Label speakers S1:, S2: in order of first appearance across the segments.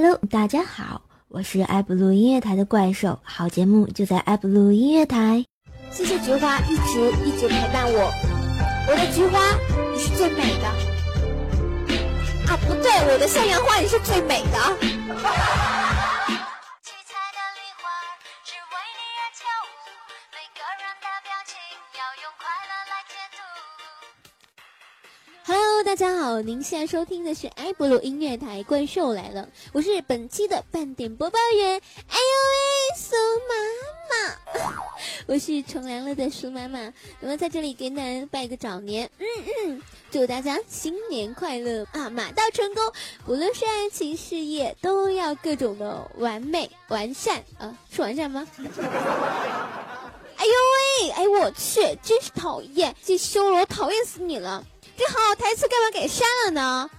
S1: Hello，大家好，我是爱布鲁音乐台的怪兽，好节目就在爱布鲁音乐台。
S2: 谢谢菊花一直一直陪伴我，我的菊花你是最美的。啊，不对，我的向阳花也是最美的。
S3: 大家好，您现在收听的是埃博鲁音乐台，怪兽来了，我是本期的半点播报员。哎呦喂，苏妈妈，我是从良了的苏妈妈。那么在这里给大家拜个早年，嗯嗯，祝大家新年快乐啊，马到成功，无论是爱情事业，都要各种的完美完善啊，是完善吗？哎呦喂，哎我去，真是讨厌，这修罗讨厌死你了。这好台词干嘛给删了呢？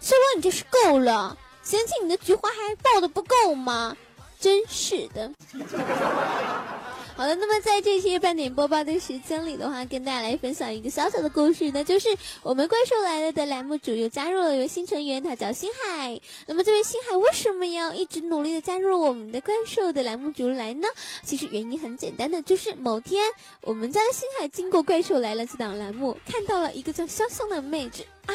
S3: 修罗，你这是够了，嫌弃你的菊花还抱的不够吗？真是的。好的，那么在这些半点播报的时间里的话，跟大家来分享一个小小的故事，那就是我们怪兽来了的栏目组又加入了一位新成员，他叫星海。那么这位星海为什么要一直努力的加入我们的怪兽的栏目组来呢？其实原因很简单的，就是某天我们家的星海经过怪兽来了这档栏目，看到了一个叫潇湘的妹子啊，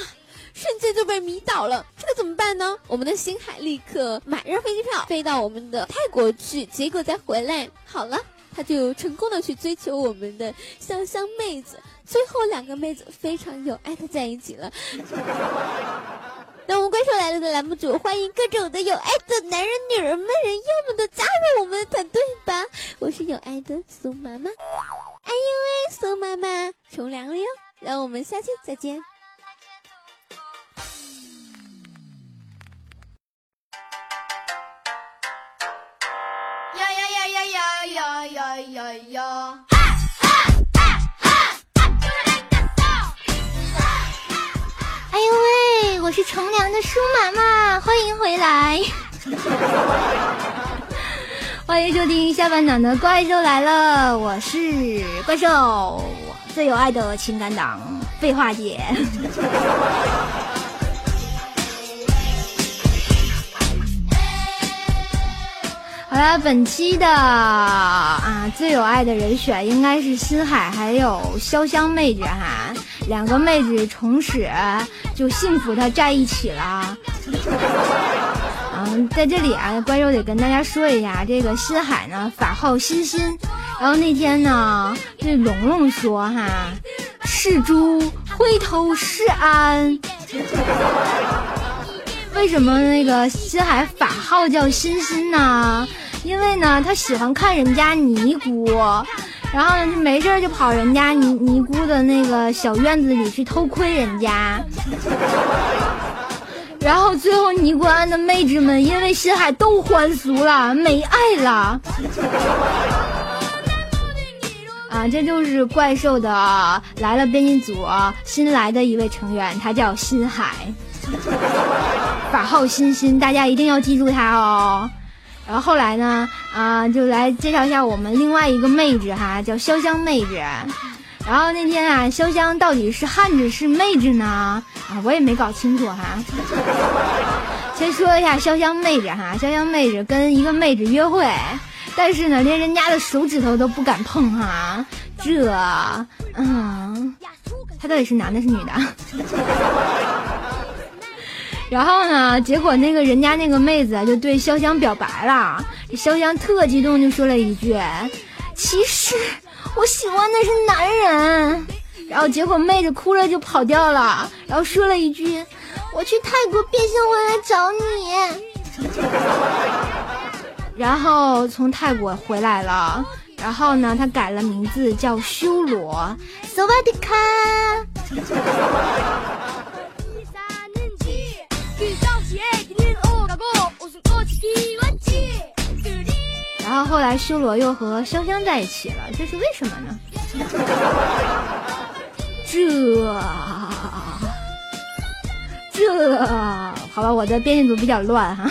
S3: 瞬间就被迷倒了。这个怎么办呢？我们的星海立刻买上飞机票飞到我们的泰国去，结果再回来，好了。他就成功的去追求我们的香香妹子，最后两个妹子非常有爱的在一起了。那我们怪兽来了的栏目组，欢迎各种的有爱的男人、女人们、人妖们都加入我们的团队吧！我是有爱的苏妈妈，哎呦喂，苏妈妈从良了哟！让我们下期再见。哎呦喂，我是乘凉的舒妈妈，欢迎回来！
S4: 欢迎收听下半场的《怪兽来了》，我是怪兽，最有爱的情感党，废话姐。好了，本期的啊最有爱的人选应该是新海还有潇湘妹子哈，两个妹子从此就幸福的在一起了。嗯，在这里啊，怪兽得跟大家说一下，这个新海呢法号欣欣，然后那天呢，这龙龙说哈，是猪回头是安。为什么那个新海法号叫欣欣呢？因为呢，他喜欢看人家尼姑，然后呢，没事就跑人家尼尼姑的那个小院子里去偷窥人家，然后最后尼姑庵的妹子们因为心海都还俗了，没爱了。啊，这就是怪兽的来了编辑组新来的一位成员，他叫新海，法号欣欣，大家一定要记住他哦。然后后来呢，啊，就来介绍一下我们另外一个妹子哈，叫潇湘妹子。然后那天啊，潇湘到底是汉子是妹子呢？啊，我也没搞清楚哈。先说一下潇湘妹子哈，潇湘妹子跟一个妹子约会，但是呢，连人家的手指头都不敢碰哈。这，嗯，他到底是男的是女的？然后呢？结果那个人家那个妹子就对潇湘表白了，潇湘特激动，就说了一句：“其实我喜欢的是男人。”然后结果妹子哭了就跑掉了，然后说了一句：“我去泰国变性回来找你。”然后从泰国回来了，然后呢，他改了名字叫修罗。萨瓦迪卡。后后来修罗又和香香在一起了，这是为什么呢？这这好吧，我的编辑组比较乱哈。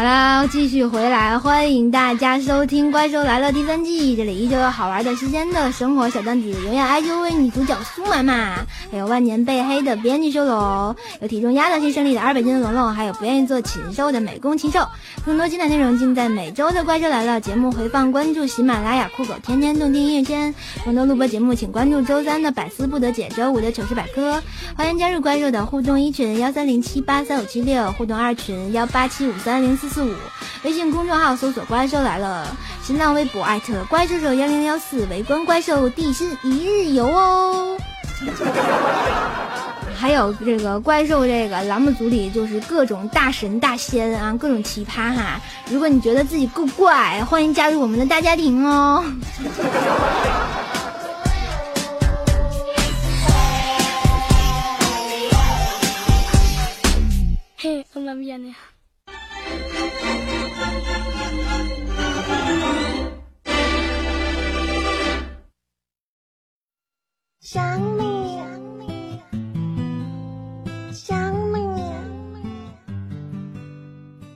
S4: 好啦，继续回来，欢迎大家收听《怪兽来了》第三季。这里依旧有好玩的、新鲜的生活小段子，永远爱就为女主角苏妈妈，还有万年被黑的编辑修罗，有体重压倒性胜利的二百斤的龙龙，还有不愿意做禽兽的美工禽兽。更多精彩内容尽在每周的《怪兽来了》节目回放，关注喜马拉雅酷狗天天动听音乐圈。更多录播节目，请关注周三的百思不得解，周五的糗事百科。欢迎加入怪兽的互动一群幺三零七八三五七六，互动二群幺八七五三零四。四五，微信公众号搜索“怪兽来了”，新浪微博艾特“怪兽手幺零幺四”，围观怪兽地心一日游哦。还有这个怪兽这个栏目组里，就是各种大神大仙啊，各种奇葩哈。如果你觉得自己够怪，欢迎加入我们的大家庭哦。
S5: 嘿，我那边呢？
S2: 想你，想你，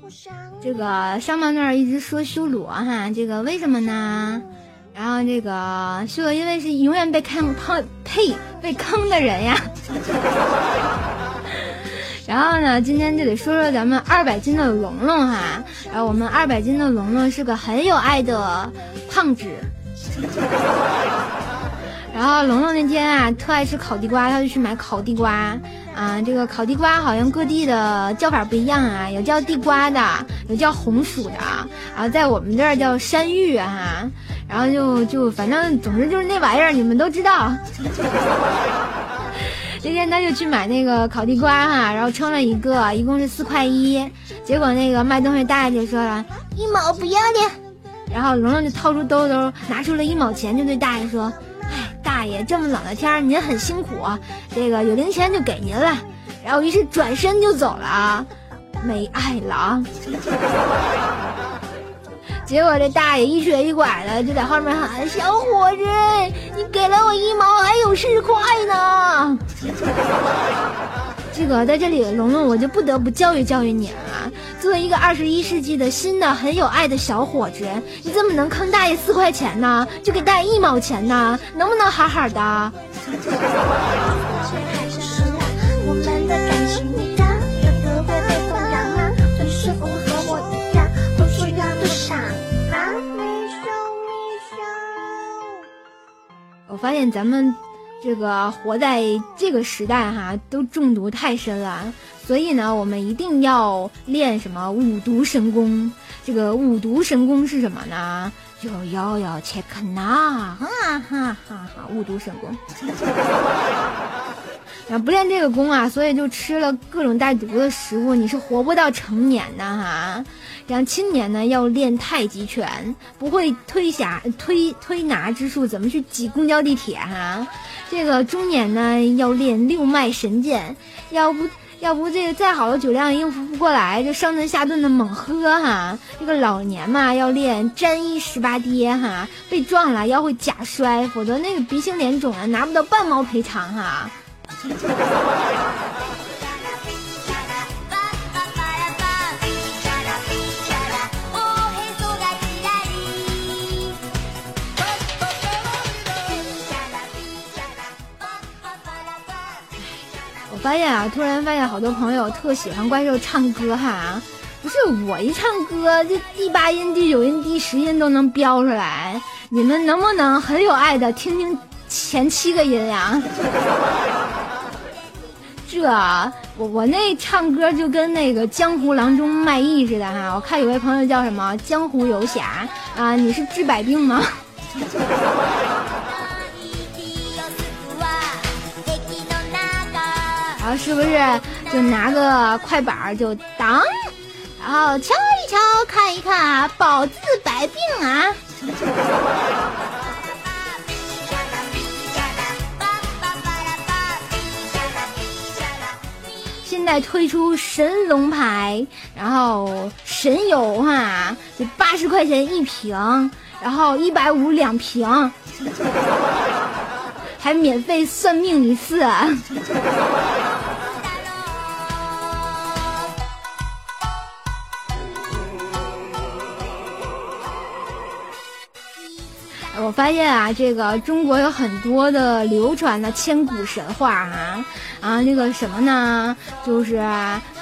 S2: 我想
S4: 这个上面那儿一直说修罗哈，这个为什么呢？然后这个修罗因为是永远被坑坑呸被坑的人呀。然后呢，今天就得说说咱们二百斤的龙龙哈。然后我们二百斤的龙龙是个很有爱的胖子。然后龙龙那天啊，特爱吃烤地瓜，他就去买烤地瓜啊。这个烤地瓜好像各地的叫法不一样啊，有叫地瓜的，有叫红薯的，然后在我们这儿叫山芋啊。然后就就反正总之就是那玩意儿，你们都知道。那天他就去买那个烤地瓜哈，然后称了一个，一共是四块一。结果那个卖东西大爷就说了一毛不要脸，然后龙龙就掏出兜兜，拿出了一毛钱，就对大爷说。大爷，这么冷的天您很辛苦，这个有零钱就给您了。然后于是转身就走了，没爱了。结果这大爷一瘸一拐的就在后面喊：“小伙子，你给了我一毛，还有四块呢。”这个在这里，龙龙我就不得不教育教育你了。作为一个二十一世纪的新的很有爱的小伙子，你怎么能坑大爷四块钱呢？就给大爷一毛钱呢？能不能好好的？我发现咱们。这个活在这个时代哈，都中毒太深了，所以呢，我们一定要练什么五毒神功。这个五毒神功是什么呢？就要要切克纳，哈哈哈哈！五毒神功。啊不练这个功啊，所以就吃了各种带毒的食物，你是活不到成年的哈。然后青年呢要练太极拳，不会推匣推推拿之术，怎么去挤公交地铁哈？这个中年呢要练六脉神剑，要不要不这个再好的酒量应付不过来，就上顿下顿的猛喝哈。这个老年嘛要练沾衣十八跌哈，被撞了要会假摔，否则那个鼻青脸肿的拿不到半毛赔偿哈。发现啊，突然发现好多朋友特喜欢怪兽唱歌哈，不是我一唱歌，这第八音、第九音、第十音都能飙出来，你们能不能很有爱的听听前七个音呀？这我我那唱歌就跟那个江湖郎中卖艺似的哈，我看有位朋友叫什么江湖游侠啊，你是治百病吗？是不是就拿个快板就当，然后敲一敲看一看啊，保治百病啊！现在推出神龙牌，然后神油哈，就八十块钱一瓶，然后一百五两瓶，还免费算命一次。我发现啊，这个中国有很多的流传的千古神话啊啊，那个什么呢，就是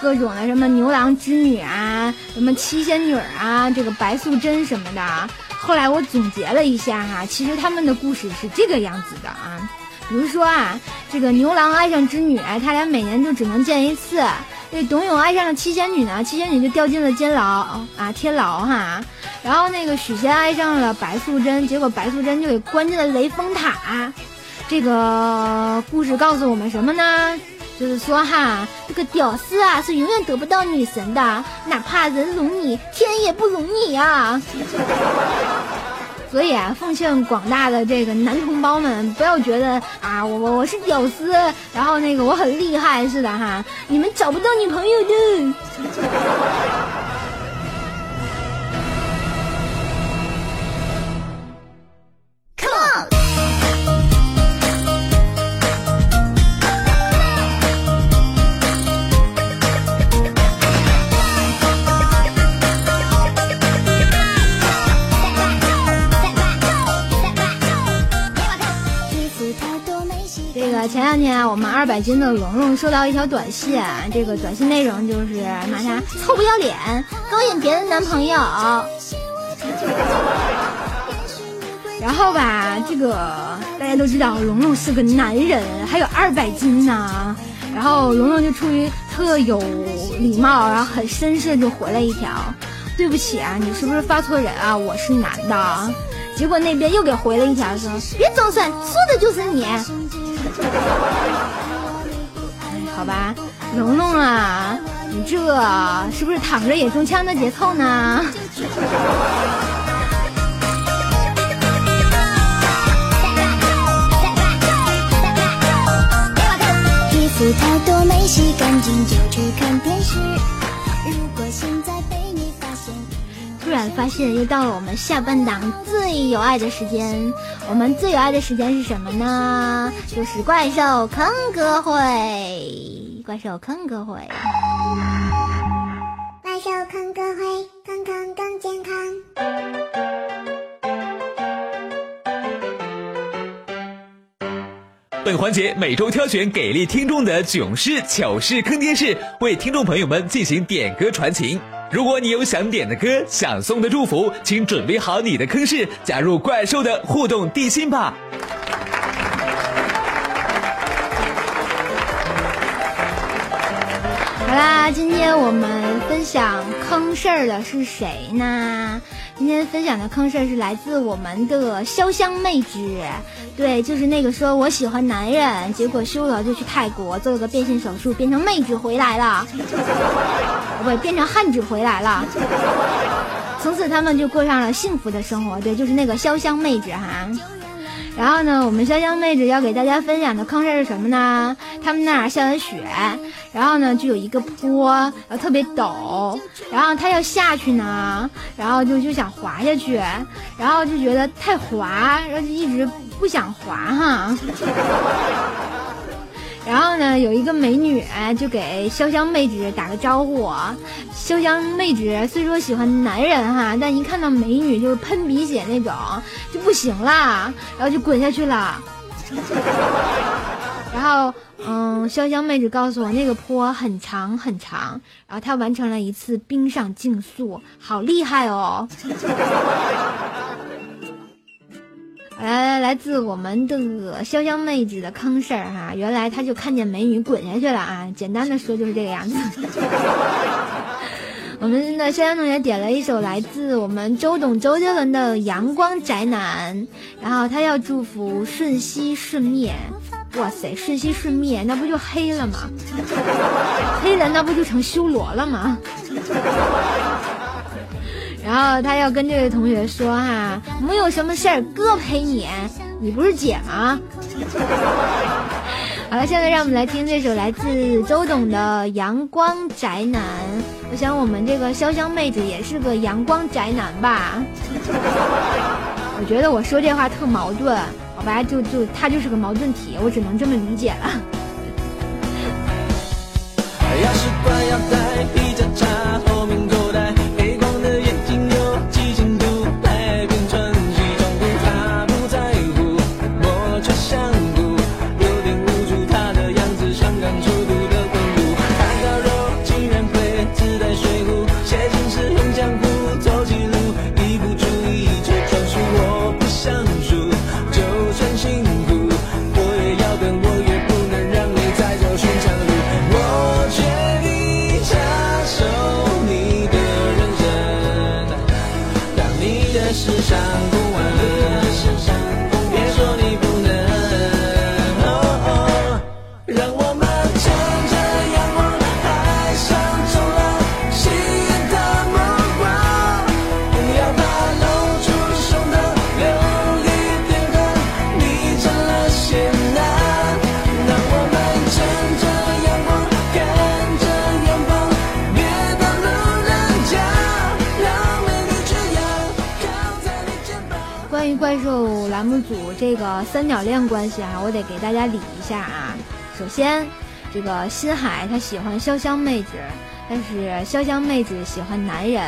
S4: 各种的什么牛郎织女啊，什么七仙女啊，这个白素贞什么的。后来我总结了一下哈，其实他们的故事是这个样子的啊，比如说啊，这个牛郎爱上织女，他俩每年就只能见一次。这董永爱上了七仙女呢，七仙女就掉进了监牢啊，天牢哈。然后那个许仙爱上了白素贞，结果白素贞就给关进了雷峰塔。这个故事告诉我们什么呢？就是说哈，这个屌丝啊是永远得不到女神的，哪怕人容你，天也不容你啊。所以啊，奉劝广大的这个男同胞们，不要觉得啊，我我我是屌丝，然后那个我很厉害似的哈，你们找不到女朋友的。我们二百斤的龙龙收到一条短信，这个短信内容就是骂他臭不要脸，勾引别人男朋友。然后吧，这个大家都知道，龙龙是个男人，还有二百斤呢。然后龙龙就出于特有礼貌，然后很绅士就回了一条：“对不起啊，你是不是发错人啊？我是男的。”结果那边又给回了一条说：“别装蒜，说的就是你。” 好吧，蓉蓉啊，你这是不是躺着也中枪的节奏呢？衣服太多没洗干净就去看电视。如果现在被你发现，突然发现又到了我们下半档最有爱的时间。我们最有爱的时间是什么呢？就是怪兽坑歌会，怪兽坑歌会，怪兽坑歌会，坑坑更健康。
S6: 本环节每周挑选给力听众的囧事、糗事、坑爹事，为听众朋友们进行点歌传情。如果你有想点的歌、想送的祝福，请准备好你的坑事，加入怪兽的互动地心吧。
S4: 好啦，今天我们分享坑事儿的是谁呢？今天分享的坑事儿是来自我们的潇湘妹纸。对，就是那个说我喜欢男人，结果修了就去泰国做了个变性手术，变成妹纸回来了，不，变成汉纸回来了。从此他们就过上了幸福的生活。对，就是那个潇湘妹纸哈。然后呢，我们潇湘妹子要给大家分享的坑事是什么呢？他们那儿下完雪，然后呢就有一个坡，然后特别陡，然后他要下去呢，然后就就想滑下去，然后就觉得太滑，然后就一直不想滑哈。然后呢，有一个美女就给潇湘妹纸打个招呼。潇湘妹纸虽说喜欢男人哈，但一看到美女就是喷鼻血那种就不行啦，然后就滚下去了。然后，嗯，潇湘妹纸告诉我那个坡很长很长，然后她完成了一次冰上竞速，好厉害哦。来，来自我们的潇湘妹子的坑事儿哈，原来他就看见美女滚下去了啊！简单的说就是这个样子。我们的潇湘同学点了一首来自我们周董周杰伦的《阳光宅男》，然后他要祝福瞬息瞬灭。哇塞，瞬息瞬灭，那不就黑了吗？黑了，那不就成修罗了吗？然后他要跟这位同学说哈，没有什么事儿，哥陪你，你不是姐吗？好了，现在让我们来听这首来自周董的《阳光宅男》。我想我们这个潇湘妹子也是个阳光宅男吧？我觉得我说这话特矛盾，好吧？就就他就是个矛盾体，我只能这么理解了。怪兽栏目组这个三角恋关系啊，我得给大家理一下啊。首先，这个新海他喜欢潇湘妹子，但是潇湘妹子喜欢男人。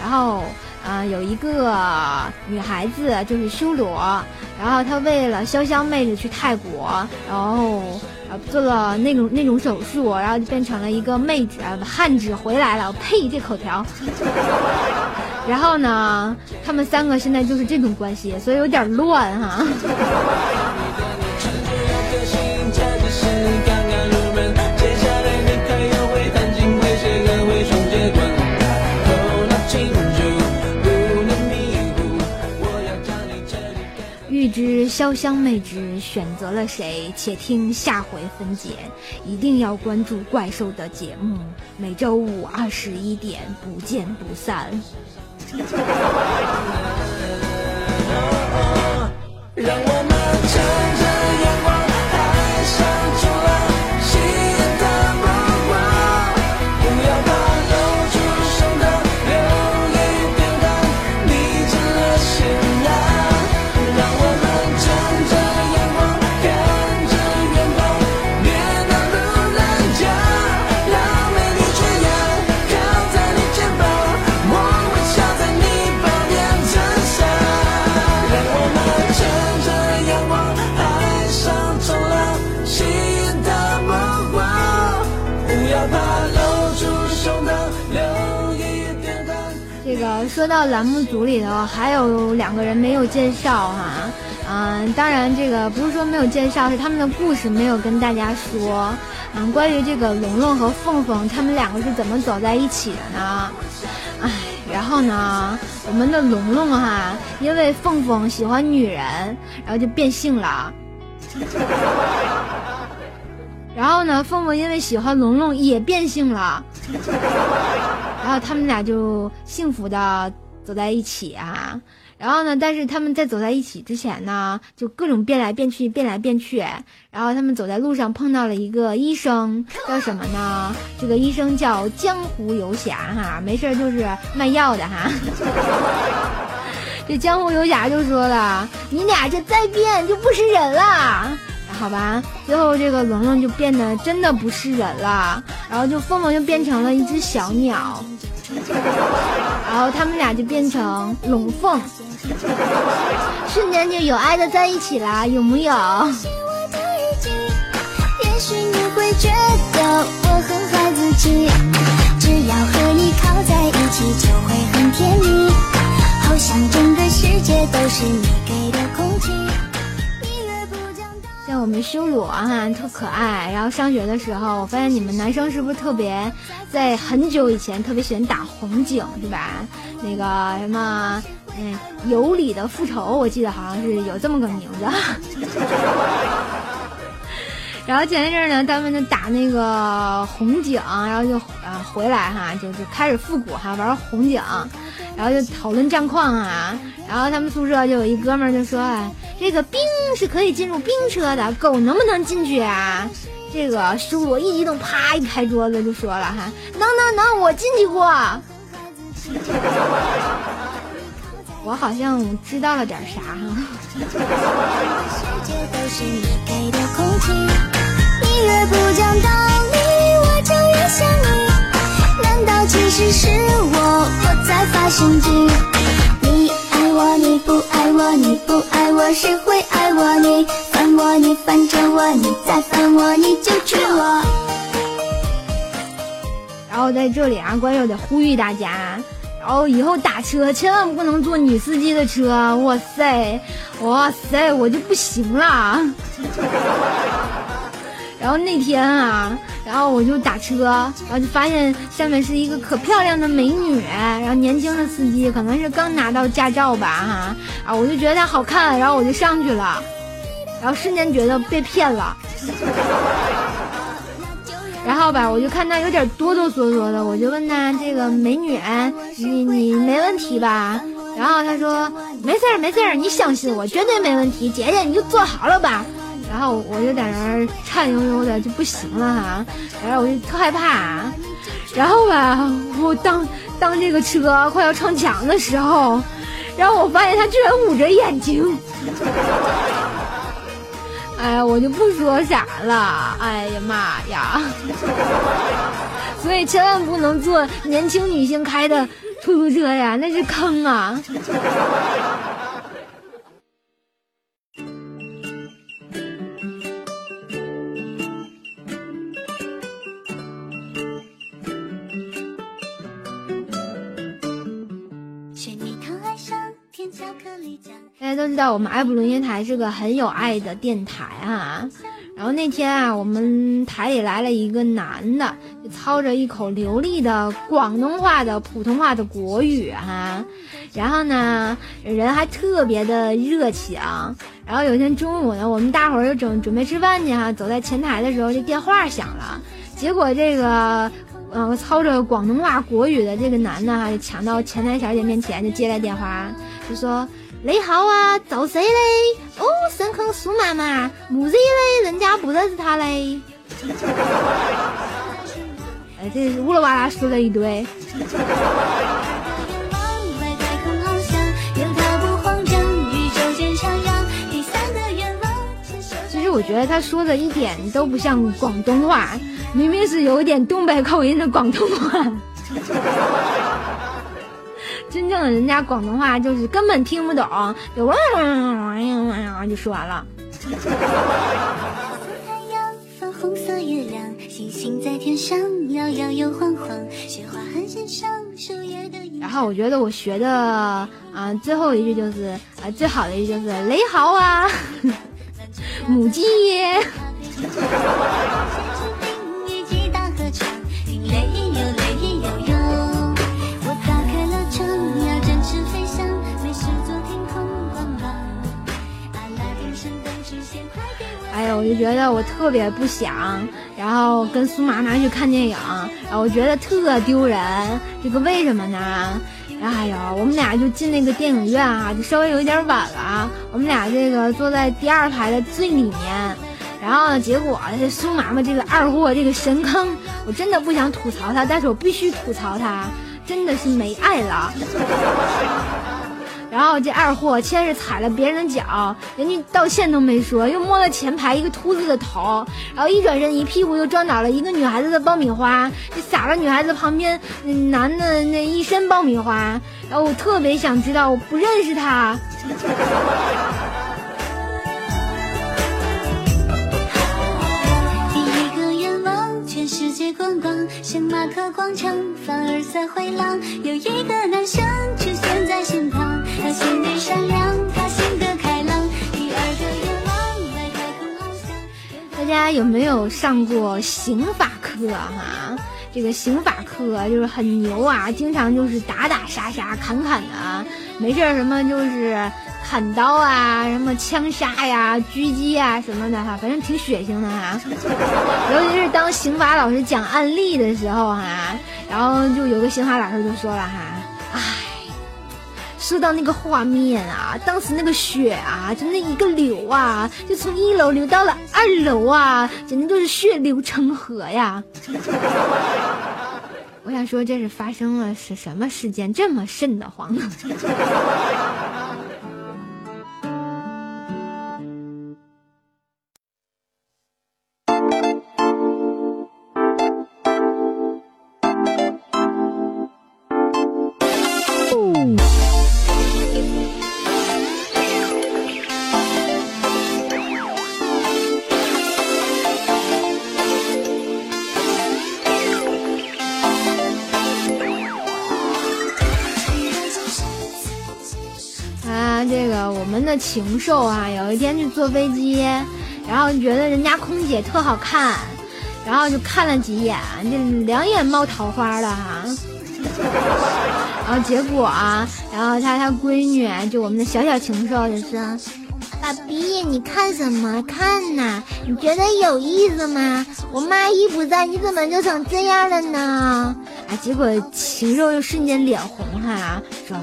S4: 然后，啊，有一个女孩子就是修罗，然后她为了潇湘妹子去泰国，然后呃做了那种那种手术，然后就变成了一个妹子，汉子回来了。呸，这口条。然后呢，他们三个现在就是这种关系，所以有点乱哈。欲知潇湘妹纸选择了谁，且听下回分解。一定要关注怪兽的节目，每周五二十一点不见不散。让我们说到栏目组里头，还有两个人没有介绍哈，嗯，当然这个不是说没有介绍，是他们的故事没有跟大家说。嗯，关于这个龙龙和凤凤，他们两个是怎么走在一起的呢？唉，然后呢，我们的龙龙哈，因为凤凤喜欢女人，然后就变性了。然后呢，凤凤因为喜欢龙龙也变性了。然后他们俩就幸福的走在一起啊。然后呢，但是他们在走在一起之前呢，就各种变来变去，变来变去。然后他们走在路上碰到了一个医生，叫什么呢？这个医生叫江湖游侠哈，没事就是卖药的哈。这江湖游侠就说了：“你俩这再变就不是人了。”好吧，最后这个龙龙就变得真的不是人了，然后就凤凤就变成了一只小鸟，然后他们俩就变成龙凤，瞬间就有爱的在一起啦，有木有？
S7: 也许你会觉得我很孩子气，只要和你靠在一起就会很甜蜜，好像整个世界都是你。
S4: 我们修罗哈特可爱，然后上学的时候，我发现你们男生是不是特别在很久以前特别喜欢打红警是吧？那个什么，嗯，有理的复仇，我记得好像是有这么个名字。然后前一阵呢，他们就打那个红警，然后就啊回来哈，就就开始复古哈玩红警，然后就讨论战况啊。然后他们宿舍就有一哥们儿就说：“哎，这个冰是可以进入冰车的，狗能不能进去啊？”这个叔我一激动，啪一拍桌子就说了：“哈，能能能，我进去过。”我好像知道了点啥哈。你越不讲道理，我就越想你。难道其实是我，我在发神经？你爱我，你不爱我，你不爱我，谁会爱我？你烦我，你烦着我，你再烦我，你就娶我。然后在这里啊，关友得呼吁大家，然后以后打车千万不能坐女司机的车。哇塞，哇塞，我就不行了。然后那天啊，然后我就打车，然后就发现下面是一个可漂亮的美女，然后年轻的司机可能是刚拿到驾照吧哈，啊，我就觉得她好看，然后我就上去了，然后瞬间觉得被骗了，然后吧，我就看他有点哆哆嗦嗦的，我就问他这个美女，你你没问题吧？然后他说没事儿没事儿，你相信我，绝对没问题，姐姐你就坐好了吧。然后我就在那儿颤悠悠的就不行了哈，然后我就特害怕，然后吧，我当当这个车快要撞墙的时候，然后我发现他居然捂着眼睛。哎呀，我就不说啥了。哎呀妈呀！所以千万不能坐年轻女性开的出租车呀，那是坑啊！都知道我们埃普伦音台是个很有爱的电台啊。然后那天啊，我们台里来了一个男的，操着一口流利的广东话的普通话的国语哈。然后呢，人还特别的热情。然后有一天中午呢，我们大伙儿就准准备吃饭去哈，走在前台的时候，这电话响了。结果这个，嗯，操着广东话国语的这个男的哈，就抢到前台小姐面前就接来电话，就说：你好啊，找谁嘞？哦，神坑鼠妈妈，母鸡嘞，人家不认识他嘞。哎，这乌拉哇啦说了一堆。其实我觉得他说的一点都不像广东话，明明是有点东北口音的广东话。真正的人家广东话就是根本听不懂，就哇哇哇就说完了。然后我觉得我学的啊最后一句就是啊最好的一句就是雷豪啊，母鸡耶。我就觉得我特别不想，然后跟苏麻麻去看电影，然后我觉得特丢人。这个为什么呢？然后哎呦，我们俩就进那个电影院啊，就稍微有一点晚了。我们俩这个坐在第二排的最里面，然后结果這蘇媽媽這個二货，这个神坑，我真的不想吐槽他，但是我必须吐槽他，真的是没爱了。然后这二货先是踩了别人的脚，人家道歉都没说，又摸了前排一个秃子的头，然后一转身一屁股又撞倒了一个女孩子的爆米花，就撒了女孩子旁边男的那一身爆米花。然后我特别想知道，我不认识他。
S7: 第一個願望，全世界觀光，星馬克廣場，凡爾賽回廊，有一個男生出現在身旁。
S4: 大家有没有上过刑法课哈？这个刑法课就是很牛啊，经常就是打打杀杀、砍砍的，没事什么就是砍刀啊，什么枪杀呀、狙击啊什么的哈，反正挺血腥的哈。尤其是当刑法老师讲案例的时候哈，然后就有个刑法老师就说了哈，說到那个画面啊，当时那个血啊，就那一个流啊，就从一楼流到了二楼啊，简直就是血流成河呀！我想说，这是发生了是什么事件这么瘆得慌？禽兽啊，有一天去坐飞机，然后觉得人家空姐特好看，然后就看了几眼，就两眼冒桃花了哈。然后结果啊，然后他他闺女就我们的小小禽兽就說：“爸比，你看什么看吶？你觉得有意思吗？我妈一不在，你怎么就成这样了呢？”啊，结果禽兽就瞬间脸红哈，说。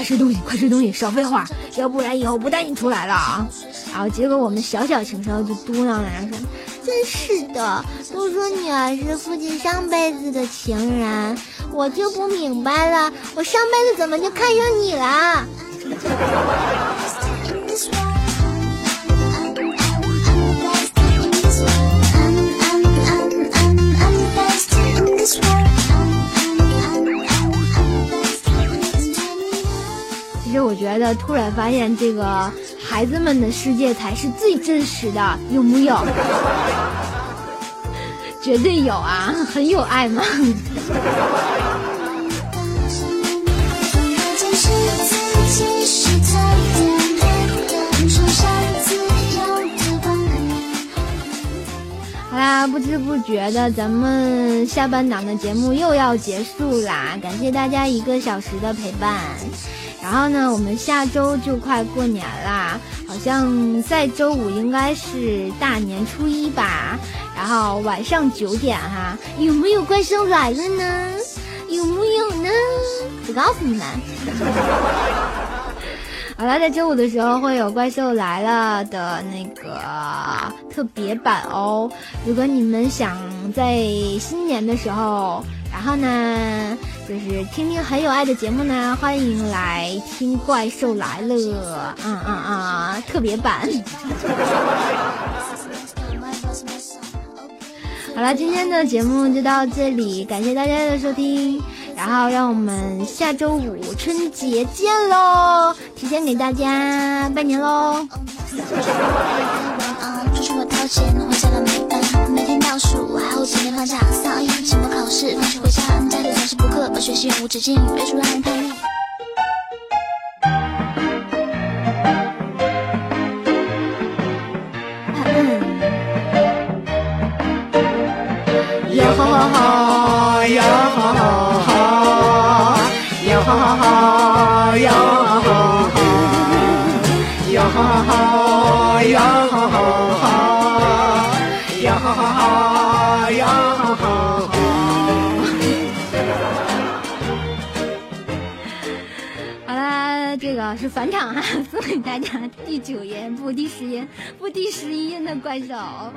S4: 快吃东西，快吃东西，少废话，要不然以后不带你出来了啊！然后结果我们小小情商就嘟囔了说：“真是的，都说女儿是父亲上辈子的情人，我就不明白了，我上辈子怎么就看上你了？”我觉得，突然发现这个孩子们的世界才是最真实的，有木有？绝对有啊，很有爱嘛。啦，不知不觉的，咱们下半档的节目又要结束啦，感谢大家一个小时的陪伴。然后呢，我们下周就快过年啦，好像在周五应该是大年初一吧。然后晚上九点哈，有没有怪兽来了呢？有木有呢？不告诉你们。好了，在周五的时候会有《怪兽来了》的那个特别版哦。如果你们想在新年的时候，然后呢，就是听听很有爱的节目呢，欢迎来听《怪兽来了》。嗯嗯嗯，特别版。好了，今天的节目就到这里，感谢大家的收听。然后让我们下周五春节见喽！提前给大家拜年喽！
S7: 出去我掏钱，回家了没单，每天倒数，还有几天放假，上一期末考试，放学回家，家里总是补课，把学习永无止境，约束让人叛逆。
S4: 哟吼吼吼，返场哈，送给大家第九音不第十音不第十一音的怪兽。好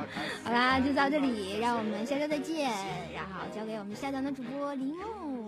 S4: 啦，就到这里，让我们下周再见。然后交给我们下档的主播林木。